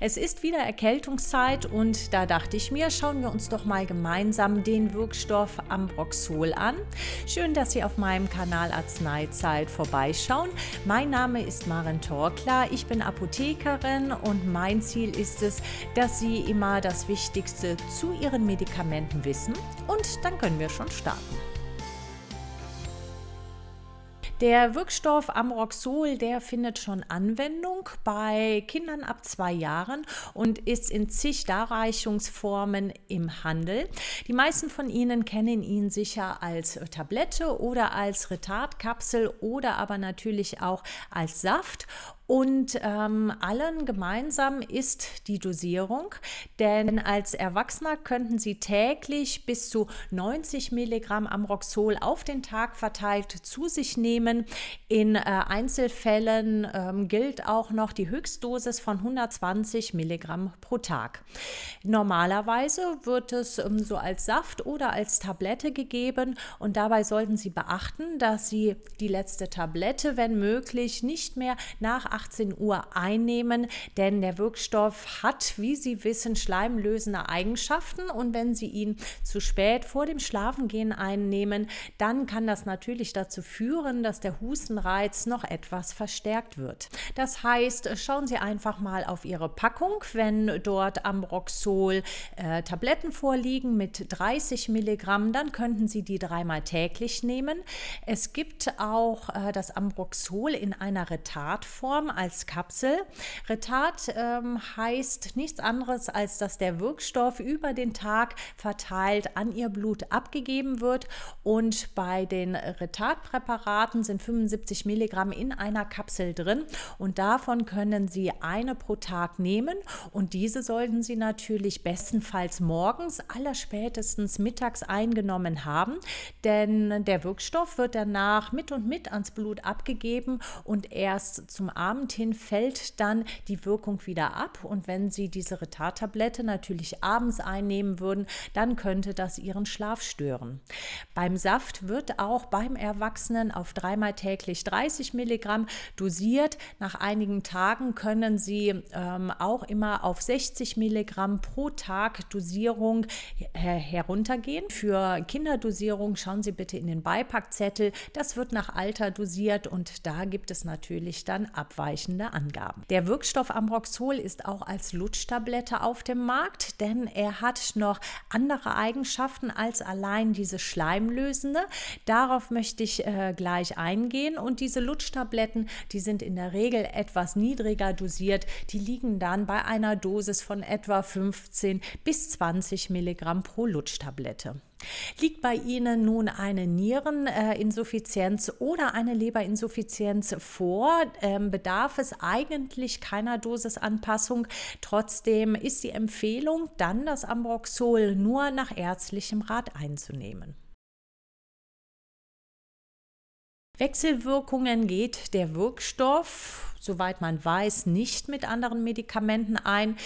Es ist wieder Erkältungszeit und da dachte ich mir, schauen wir uns doch mal gemeinsam den Wirkstoff Ambroxol an. Schön, dass Sie auf meinem Kanal Arzneizeit vorbeischauen. Mein Name ist Maren Torkler, ich bin Apothekerin und mein Ziel ist es, dass Sie immer das Wichtigste zu Ihren Medikamenten wissen und dann können wir schon starten. Der Wirkstoff Amroxol, der findet schon Anwendung bei Kindern ab zwei Jahren und ist in zig Darreichungsformen im Handel. Die meisten von Ihnen kennen ihn sicher als Tablette oder als Retardkapsel oder aber natürlich auch als Saft. Und ähm, allen gemeinsam ist die Dosierung, denn als Erwachsener könnten Sie täglich bis zu 90 Milligramm Amroxol auf den Tag verteilt zu sich nehmen. In äh, Einzelfällen ähm, gilt auch noch die Höchstdosis von 120 Milligramm pro Tag. Normalerweise wird es ähm, so als Saft oder als Tablette gegeben und dabei sollten Sie beachten, dass Sie die letzte Tablette, wenn möglich, nicht mehr nach 18 Uhr einnehmen, denn der Wirkstoff hat, wie Sie wissen, schleimlösende Eigenschaften und wenn Sie ihn zu spät vor dem Schlafengehen einnehmen, dann kann das natürlich dazu führen, dass der Hustenreiz noch etwas verstärkt wird. Das heißt, schauen Sie einfach mal auf Ihre Packung, wenn dort Ambroxol äh, Tabletten vorliegen mit 30 Milligramm, dann könnten Sie die dreimal täglich nehmen. Es gibt auch äh, das Ambroxol in einer Retardform als Kapsel. Retard ähm, heißt nichts anderes, als dass der Wirkstoff über den Tag verteilt an ihr Blut abgegeben wird. Und bei den Retardpräparaten sind 75 Milligramm in einer Kapsel drin. Und davon können Sie eine pro Tag nehmen. Und diese sollten Sie natürlich bestenfalls morgens, allerspätestens mittags eingenommen haben. Denn der Wirkstoff wird danach mit und mit ans Blut abgegeben und erst zum Abend hin fällt dann die Wirkung wieder ab. Und wenn Sie diese Retardtablette natürlich abends einnehmen würden, dann könnte das Ihren Schlaf stören. Beim Saft wird auch beim Erwachsenen auf dreimal täglich 30 Milligramm dosiert. Nach einigen Tagen können Sie ähm, auch immer auf 60 Milligramm pro Tag Dosierung her heruntergehen. Für Kinderdosierung schauen Sie bitte in den Beipackzettel. Das wird nach Alter dosiert und da gibt es natürlich dann abweichende Angaben. Der Wirkstoff Ambroxol ist auch als Lutschtablette auf dem Markt, denn er hat noch andere Eigenschaften als allein diese Schleimlösende. Darauf möchte ich äh, gleich eingehen und diese Lutschtabletten, die sind in der Regel etwas niedriger dosiert. Die liegen dann bei einer Dosis von etwa 15 bis 20 Milligramm pro Lutschtablette. Liegt bei Ihnen nun eine Niereninsuffizienz oder eine Leberinsuffizienz vor, ähm, bedarf es eigentlich keiner Dosisanpassung. Trotzdem ist die Empfehlung, dann das Ambroxol nur nach ärztlichem Rat einzunehmen. Wechselwirkungen geht der Wirkstoff soweit man weiß, nicht mit anderen Medikamenten ein.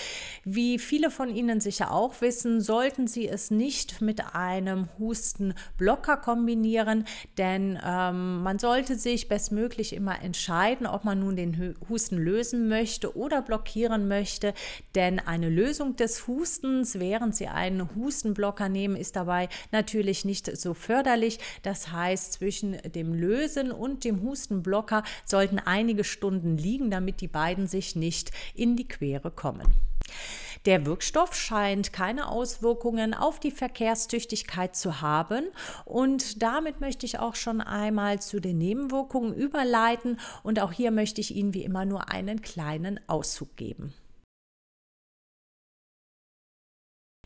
Wie viele von Ihnen sicher auch wissen, sollten Sie es nicht mit einem Hustenblocker kombinieren, denn ähm, man sollte sich bestmöglich immer entscheiden, ob man nun den Husten lösen möchte oder blockieren möchte, denn eine Lösung des Hustens, während Sie einen Hustenblocker nehmen, ist dabei natürlich nicht so förderlich. Das heißt, zwischen dem Lösen und dem Hustenblocker sollten einige Stunden liegen, damit die beiden sich nicht in die Quere kommen. Der Wirkstoff scheint keine Auswirkungen auf die Verkehrstüchtigkeit zu haben und damit möchte ich auch schon einmal zu den Nebenwirkungen überleiten und auch hier möchte ich Ihnen wie immer nur einen kleinen Auszug geben.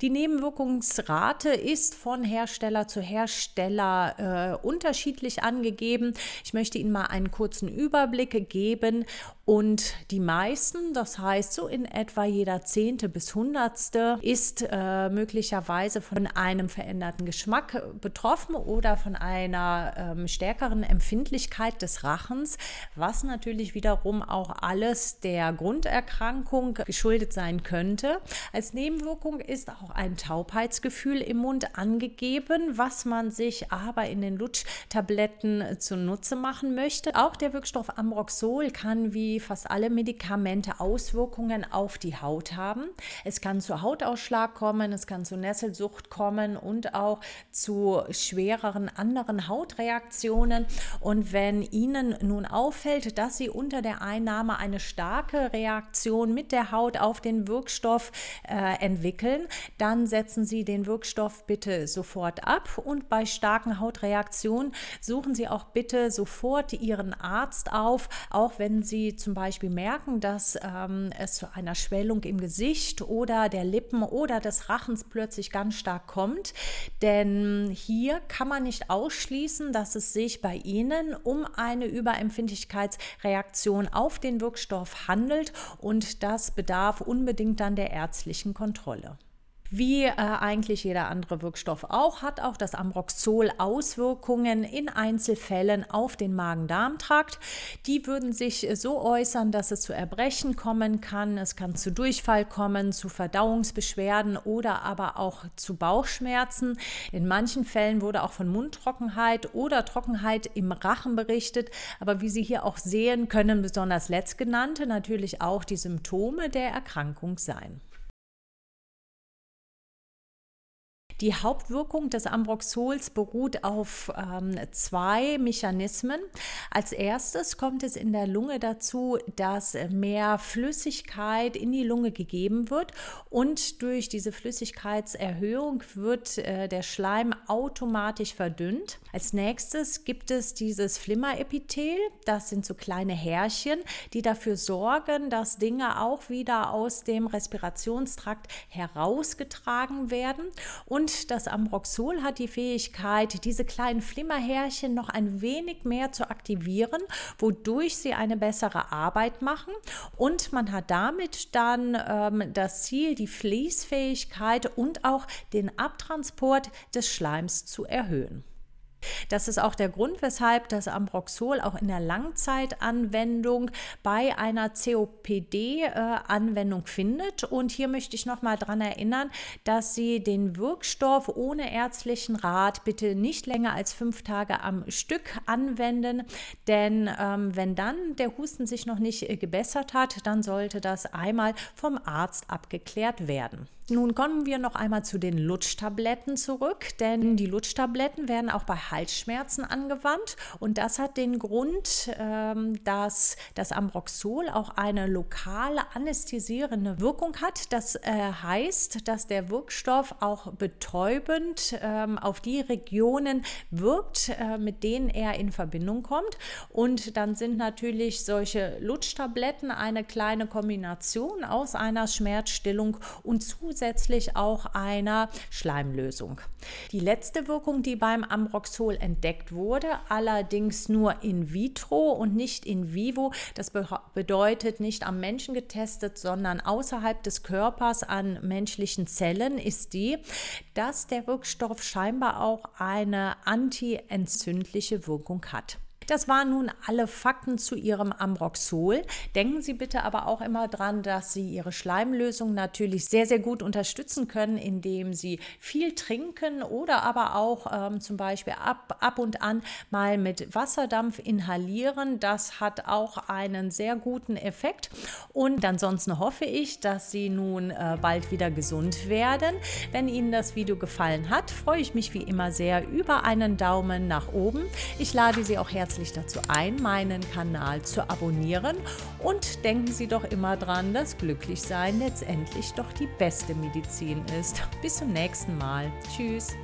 Die Nebenwirkungsrate ist von Hersteller zu Hersteller äh, unterschiedlich angegeben. Ich möchte Ihnen mal einen kurzen Überblick geben und die meisten, das heißt so in etwa jeder Zehnte bis Hundertste, ist äh, möglicherweise von einem veränderten Geschmack betroffen oder von einer ähm, stärkeren Empfindlichkeit des Rachens, was natürlich wiederum auch alles der Grunderkrankung geschuldet sein könnte. Als Nebenwirkung ist auch ein Taubheitsgefühl im Mund angegeben, was man sich aber in den Lutschtabletten zunutze machen möchte. Auch der Wirkstoff Ambroxol kann, wie wie fast alle Medikamente Auswirkungen auf die Haut haben. Es kann zu Hautausschlag kommen, es kann zu Nesselsucht kommen und auch zu schwereren anderen Hautreaktionen. Und wenn Ihnen nun auffällt, dass Sie unter der Einnahme eine starke Reaktion mit der Haut auf den Wirkstoff äh, entwickeln, dann setzen Sie den Wirkstoff bitte sofort ab und bei starken Hautreaktionen suchen Sie auch bitte sofort Ihren Arzt auf, auch wenn Sie zum Beispiel merken, dass ähm, es zu einer Schwellung im Gesicht oder der Lippen oder des Rachens plötzlich ganz stark kommt. Denn hier kann man nicht ausschließen, dass es sich bei Ihnen um eine Überempfindlichkeitsreaktion auf den Wirkstoff handelt und das bedarf unbedingt dann der ärztlichen Kontrolle. Wie äh, eigentlich jeder andere Wirkstoff auch, hat auch das Ambroxol Auswirkungen in Einzelfällen auf den Magen-Darm-Trakt. Die würden sich so äußern, dass es zu Erbrechen kommen kann, es kann zu Durchfall kommen, zu Verdauungsbeschwerden oder aber auch zu Bauchschmerzen. In manchen Fällen wurde auch von Mundtrockenheit oder Trockenheit im Rachen berichtet. Aber wie Sie hier auch sehen, können besonders letztgenannte natürlich auch die Symptome der Erkrankung sein. Die Hauptwirkung des Ambroxols beruht auf ähm, zwei Mechanismen. Als erstes kommt es in der Lunge dazu, dass mehr Flüssigkeit in die Lunge gegeben wird und durch diese Flüssigkeitserhöhung wird äh, der Schleim automatisch verdünnt. Als nächstes gibt es dieses Flimmerepithel. Das sind so kleine Härchen, die dafür sorgen, dass Dinge auch wieder aus dem Respirationstrakt herausgetragen werden und und das Ambroxol hat die Fähigkeit, diese kleinen Flimmerhärchen noch ein wenig mehr zu aktivieren, wodurch sie eine bessere Arbeit machen. Und man hat damit dann ähm, das Ziel, die Fließfähigkeit und auch den Abtransport des Schleims zu erhöhen. Das ist auch der Grund, weshalb das Ambroxol auch in der Langzeitanwendung bei einer COPD-Anwendung äh, findet. Und hier möchte ich nochmal daran erinnern, dass Sie den Wirkstoff ohne ärztlichen Rat bitte nicht länger als fünf Tage am Stück anwenden, denn ähm, wenn dann der Husten sich noch nicht äh, gebessert hat, dann sollte das einmal vom Arzt abgeklärt werden. Nun kommen wir noch einmal zu den Lutschtabletten zurück, denn die Lutschtabletten werden auch bei Halsschmerzen angewandt und das hat den Grund, ähm, dass das Ambroxol auch eine lokale anästhesierende Wirkung hat. Das äh, heißt, dass der Wirkstoff auch betäubend ähm, auf die Regionen wirkt, äh, mit denen er in Verbindung kommt und dann sind natürlich solche Lutschtabletten eine kleine Kombination aus einer Schmerzstillung und zusätzlich auch einer Schleimlösung. Die letzte Wirkung, die beim Ambroxol entdeckt wurde, allerdings nur in vitro und nicht in vivo, das bedeutet nicht am Menschen getestet, sondern außerhalb des Körpers an menschlichen Zellen, ist die, dass der Wirkstoff scheinbar auch eine antientzündliche Wirkung hat. Das waren nun alle Fakten zu Ihrem Ambroxol. Denken Sie bitte aber auch immer dran, dass Sie Ihre Schleimlösung natürlich sehr, sehr gut unterstützen können, indem Sie viel trinken oder aber auch ähm, zum Beispiel ab, ab und an mal mit Wasserdampf inhalieren. Das hat auch einen sehr guten Effekt. Und ansonsten hoffe ich, dass Sie nun äh, bald wieder gesund werden. Wenn Ihnen das Video gefallen hat, freue ich mich wie immer sehr über einen Daumen nach oben. Ich lade Sie auch herzlich herzlich dazu ein, meinen Kanal zu abonnieren und denken Sie doch immer dran, dass Glücklichsein letztendlich doch die beste Medizin ist. Bis zum nächsten Mal. Tschüss.